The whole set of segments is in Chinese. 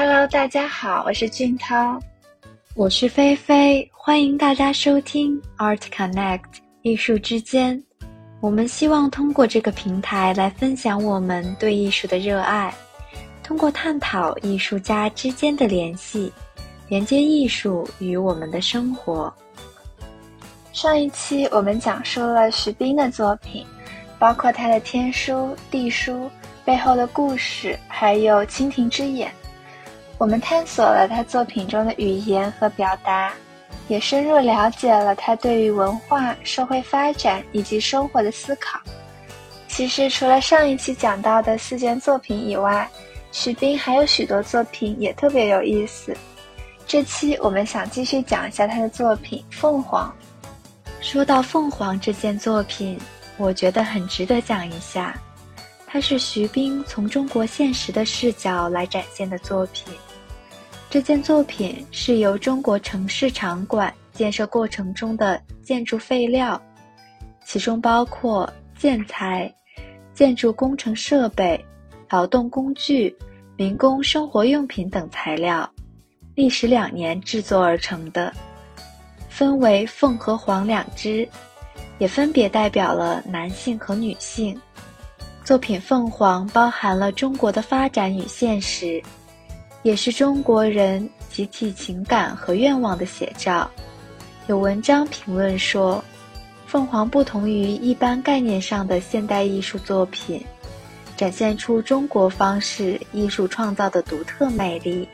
Hello，大家好，我是俊涛，我是菲菲，欢迎大家收听 Art Connect 艺术之间。我们希望通过这个平台来分享我们对艺术的热爱，通过探讨艺术家之间的联系，连接艺术与我们的生活。上一期我们讲述了徐冰的作品，包括他的《天书》《地书》背后的故事，还有《蜻蜓之眼》。我们探索了他作品中的语言和表达。也深入了解了他对于文化、社会发展以及生活的思考。其实，除了上一期讲到的四件作品以外，徐冰还有许多作品也特别有意思。这期我们想继续讲一下他的作品《凤凰》。说到《凤凰》这件作品，我觉得很值得讲一下。它是徐冰从中国现实的视角来展现的作品。这件作品是由中国城市场馆建设过程中的建筑废料，其中包括建材、建筑工程设备、劳动工具、民工生活用品等材料，历时两年制作而成的，分为凤和凰两只，也分别代表了男性和女性。作品《凤凰》包含了中国的发展与现实。也是中国人集体情感和愿望的写照。有文章评论说，《凤凰》不同于一般概念上的现代艺术作品，展现出中国方式艺术创造的独特魅力，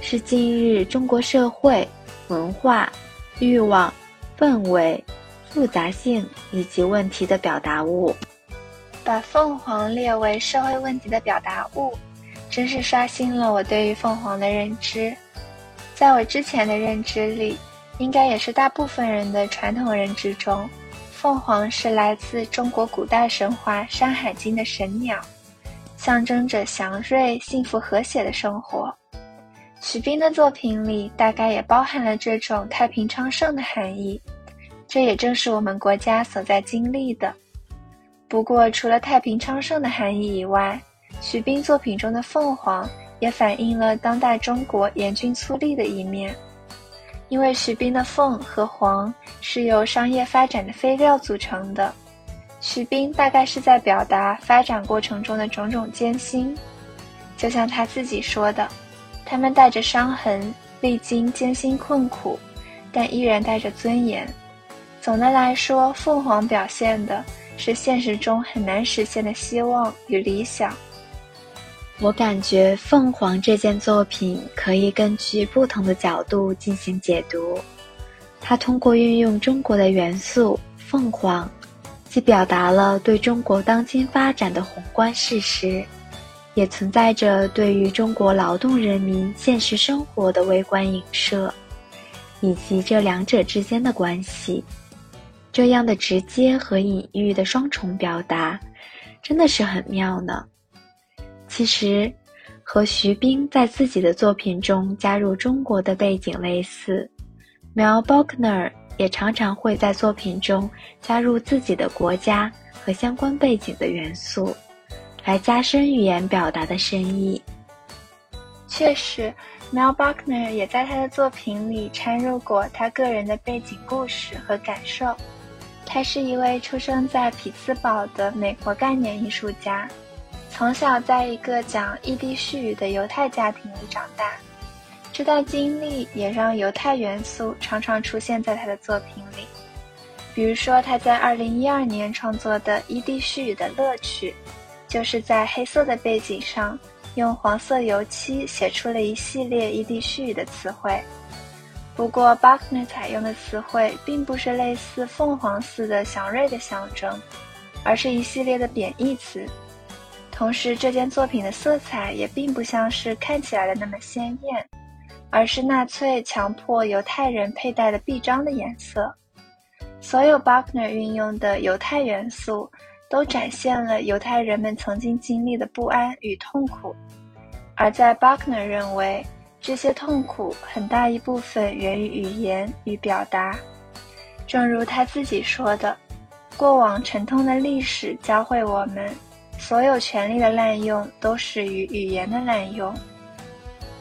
是今日中国社会文化、欲望、氛围、复杂性以及问题的表达物。把凤凰列为社会问题的表达物。真是刷新了我对于凤凰的认知。在我之前的认知里，应该也是大部分人的传统认知中，凤凰是来自中国古代神话《山海经》的神鸟，象征着祥瑞、幸福、和谐的生活。徐冰的作品里大概也包含了这种太平昌盛的含义，这也正是我们国家所在经历的。不过，除了太平昌盛的含义以外，徐冰作品中的凤凰也反映了当代中国严峻粗粝的一面，因为徐冰的凤和凰是由商业发展的废料组成的，徐冰大概是在表达发展过程中的种种艰辛，就像他自己说的，他们带着伤痕，历经艰辛困苦，但依然带着尊严。总的来说，凤凰表现的是现实中很难实现的希望与理想。我感觉《凤凰》这件作品可以根据不同的角度进行解读。它通过运用中国的元素“凤凰”，既表达了对中国当今发展的宏观事实，也存在着对于中国劳动人民现实生活的微观影射，以及这两者之间的关系。这样的直接和隐喻的双重表达，真的是很妙呢。其实，和徐冰在自己的作品中加入中国的背景类似，Mel Bockner 也常常会在作品中加入自己的国家和相关背景的元素，来加深语言表达的深意。确实，Mel Bockner 也在他的作品里掺入过他个人的背景故事和感受。他是一位出生在匹兹堡的美国概念艺术家。从小在一个讲异地絮语的犹太家庭里长大，这段经历也让犹太元素常常出现在他的作品里。比如说，他在2012年创作的《异地絮语的乐趣》，就是在黑色的背景上用黄色油漆写出了一系列异地絮语的词汇。不过，Buckner 采用的词汇并不是类似凤凰似的祥瑞的象征，而是一系列的贬义词。同时，这件作品的色彩也并不像是看起来的那么鲜艳，而是纳粹强迫犹太人佩戴的臂章的颜色。所有 Buckner 运用的犹太元素，都展现了犹太人们曾经经历的不安与痛苦。而在 Buckner 认为，这些痛苦很大一部分源于语言与表达。正如他自己说的：“过往沉痛的历史教会我们。”所有权力的滥用都始于语言的滥用。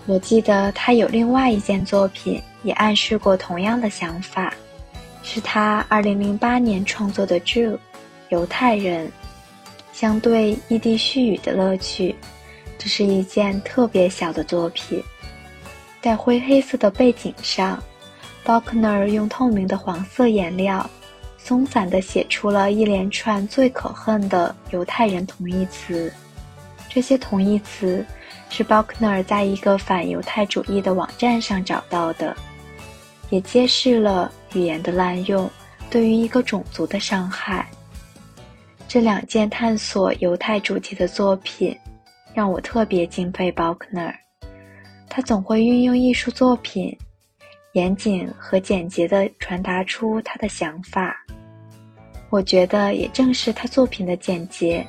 我记得他有另外一件作品也暗示过同样的想法，是他2008年创作的《Jew》，犹太人。相对异地絮语的乐趣，这是一件特别小的作品。在灰黑色的背景上，Bockner 用透明的黄色颜料，松散地写出了一连串最可恨的犹太人同义词。这些同义词是 Bockner 在一个反犹太主义的网站上找到的，也揭示了语言的滥用对于一个种族的伤害。这两件探索犹太主题的作品，让我特别敬佩 Bockner。他总会运用艺术作品，严谨和简洁地传达出他的想法。我觉得，也正是他作品的简洁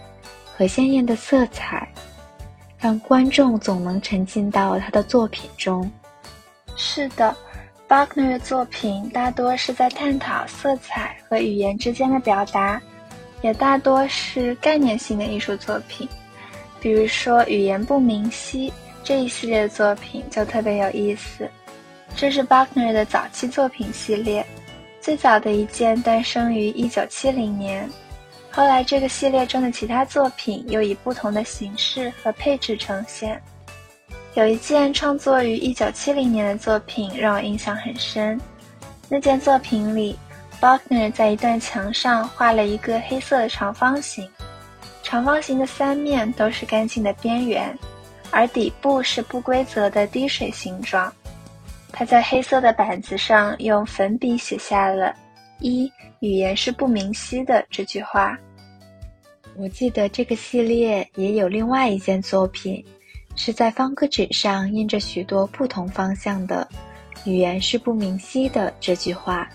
和鲜艳的色彩，让观众总能沉浸到他的作品中。是的，Buckner 的作品大多是在探讨色彩和语言之间的表达。也大多是概念性的艺术作品，比如说《语言不明晰》这一系列的作品就特别有意思。这是 Buckner 的早期作品系列，最早的一件诞生于1970年。后来这个系列中的其他作品又以不同的形式和配置呈现。有一件创作于1970年的作品让我印象很深，那件作品里。Buckner 在一段墙上画了一个黑色的长方形，长方形的三面都是干净的边缘，而底部是不规则的滴水形状。他在黑色的板子上用粉笔写下了“一语言是不明晰的”这句话。我记得这个系列也有另外一件作品，是在方格纸上印着许多不同方向的“语言是不明晰的”这句话。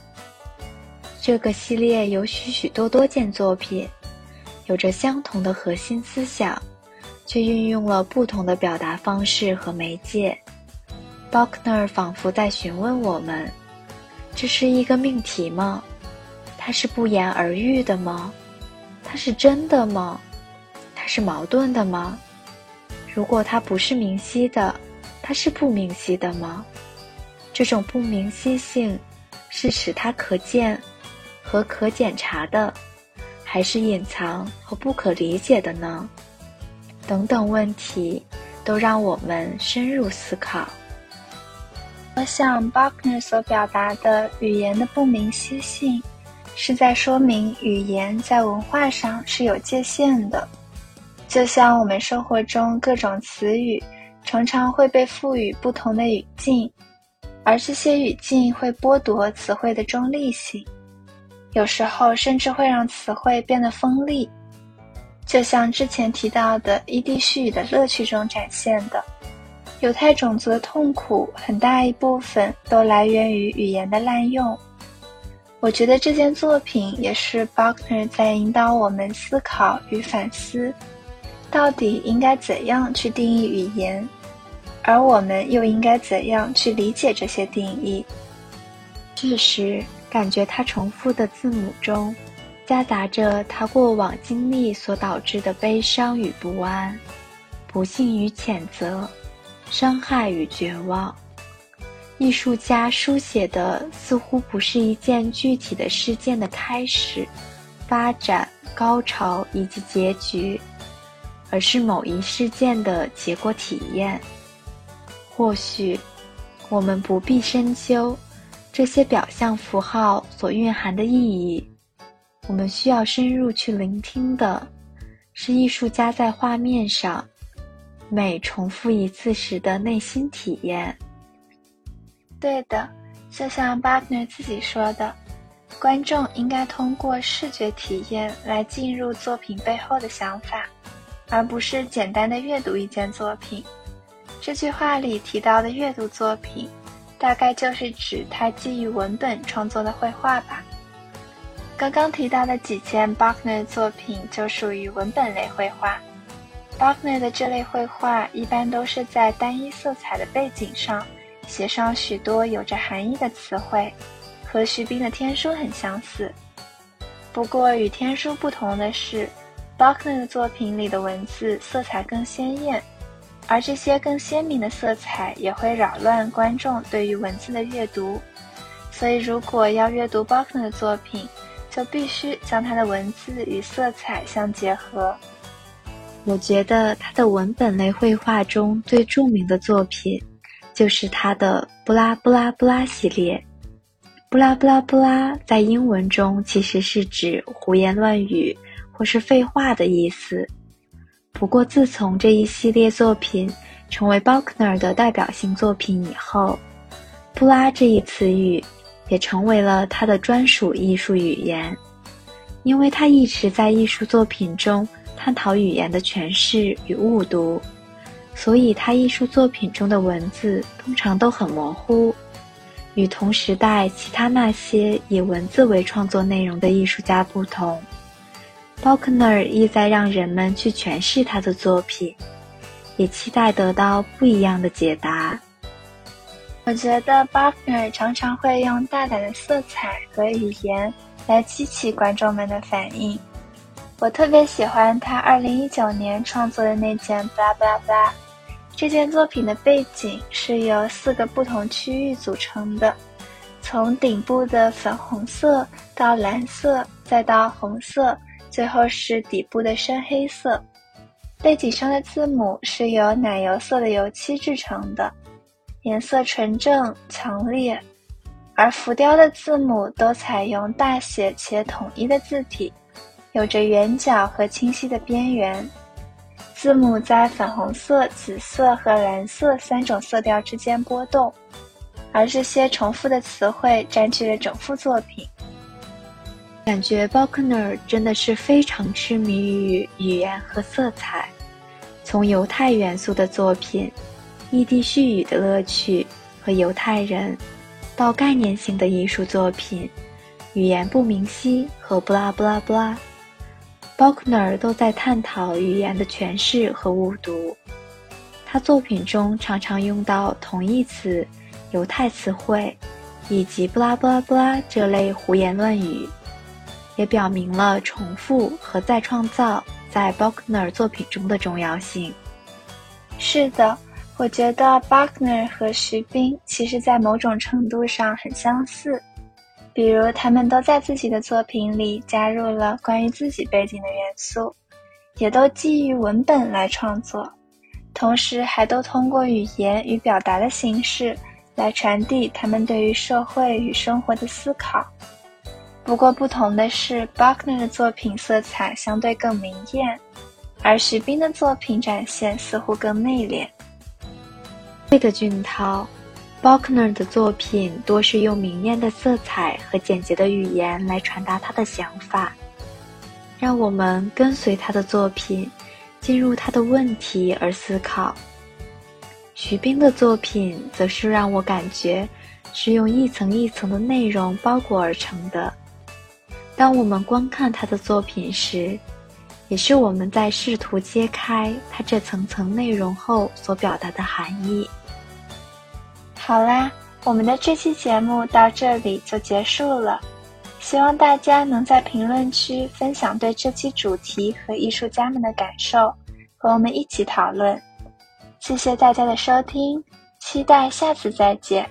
这个系列有许许多多件作品，有着相同的核心思想，却运用了不同的表达方式和媒介。Bockner 仿佛在询问我们：这是一个命题吗？它是不言而喻的吗？它是真的吗？它是矛盾的吗？如果它不是明晰的，它是不明晰的吗？这种不明晰性是使它可见。和可检查的，还是隐藏和不可理解的呢？等等问题，都让我们深入思考。像，Buckner 所表达的语言的不明晰性，是在说明语言在文化上是有界限的。就像我们生活中各种词语，常常会被赋予不同的语境，而这些语境会剥夺词汇的中立性。有时候甚至会让词汇变得锋利，就像之前提到的异地絮语的乐趣中展现的，犹太种族的痛苦很大一部分都来源于语言的滥用。我觉得这件作品也是 Buckner 在引导我们思考与反思，到底应该怎样去定义语言，而我们又应该怎样去理解这些定义。这时。感觉他重复的字母中，夹杂着他过往经历所导致的悲伤与不安、不幸与谴责、伤害与绝望。艺术家书写的似乎不是一件具体的事件的开始、发展、高潮以及结局，而是某一事件的结果体验。或许，我们不必深究。这些表象符号所蕴含的意义，我们需要深入去聆听的，是艺术家在画面上每重复一次时的内心体验。对的，就像巴特 r 自己说的，观众应该通过视觉体验来进入作品背后的想法，而不是简单的阅读一件作品。这句话里提到的阅读作品。大概就是指他基于文本创作的绘画吧。刚刚提到的几件 Buckner 作品就属于文本类绘画。Buckner 的这类绘画一般都是在单一色彩的背景上写上许多有着含义的词汇，和徐冰的天书很相似。不过与天书不同的是，Buckner 的作品里的文字色彩更鲜艳，而这些更鲜明的色彩也会扰乱观众对于文字的阅读。所以，如果要阅读 Buckner 的作品，就必须将他的文字与色彩相结合。我觉得他的文本类绘画中最著名的作品，就是他的“布拉布拉布拉”系列。布拉布拉布拉在英文中其实是指胡言乱语或是废话的意思。不过，自从这一系列作品成为 Buckner 的代表性作品以后，“布拉”这一词语也成为了他的专属艺术语言，因为他一直在艺术作品中探讨语言的诠释与误读，所以他艺术作品中的文字通常都很模糊。与同时代其他那些以文字为创作内容的艺术家不同，Buckner 意在让人们去诠释他的作品，也期待得到不一样的解答。我觉得 Buckner 常常会用大胆的色彩和语言来激起观众们的反应。我特别喜欢他2019年创作的那件 Blah Blah Blah。这件作品的背景是由四个不同区域组成的，从顶部的粉红色到蓝色，再到红色，最后是底部的深黑色。背景上的字母是由奶油色的油漆制成的，颜色纯正强烈，而浮雕的字母都采用大写且统一的字体，有着圆角和清晰的边缘。字母在粉红色、紫色和蓝色三种色调之间波动，而这些重复的词汇占据了整幅作品。感觉 Buckner 真的是非常痴迷于语言和色彩，从犹太元素的作品、异地絮语的乐趣和犹太人，到概念性的艺术作品、语言不明晰和布拉布拉布拉。Buckner 都在探讨语言的诠释和误读。他作品中常常用到同义词、犹太词汇，以及“布拉布拉布拉”这类胡言乱语，也表明了重复和再创造在 Buckner 作品中的重要性。是的，我觉得 Buckner 和徐冰其实在某种程度上很相似。比如，他们都在自己的作品里加入了关于自己背景的元素，也都基于文本来创作，同时还都通过语言与表达的形式来传递他们对于社会与生活的思考。不过，不同的是，Buckner 的作品色彩相对更明艳，而徐冰的作品展现似乎更内敛。这个俊涛。Buckner 的作品多是用明艳的色彩和简洁的语言来传达他的想法，让我们跟随他的作品，进入他的问题而思考。徐冰的作品则是让我感觉是用一层一层的内容包裹而成的。当我们观看他的作品时，也是我们在试图揭开他这层层内容后所表达的含义。好啦，我们的这期节目到这里就结束了。希望大家能在评论区分享对这期主题和艺术家们的感受，和我们一起讨论。谢谢大家的收听，期待下次再见。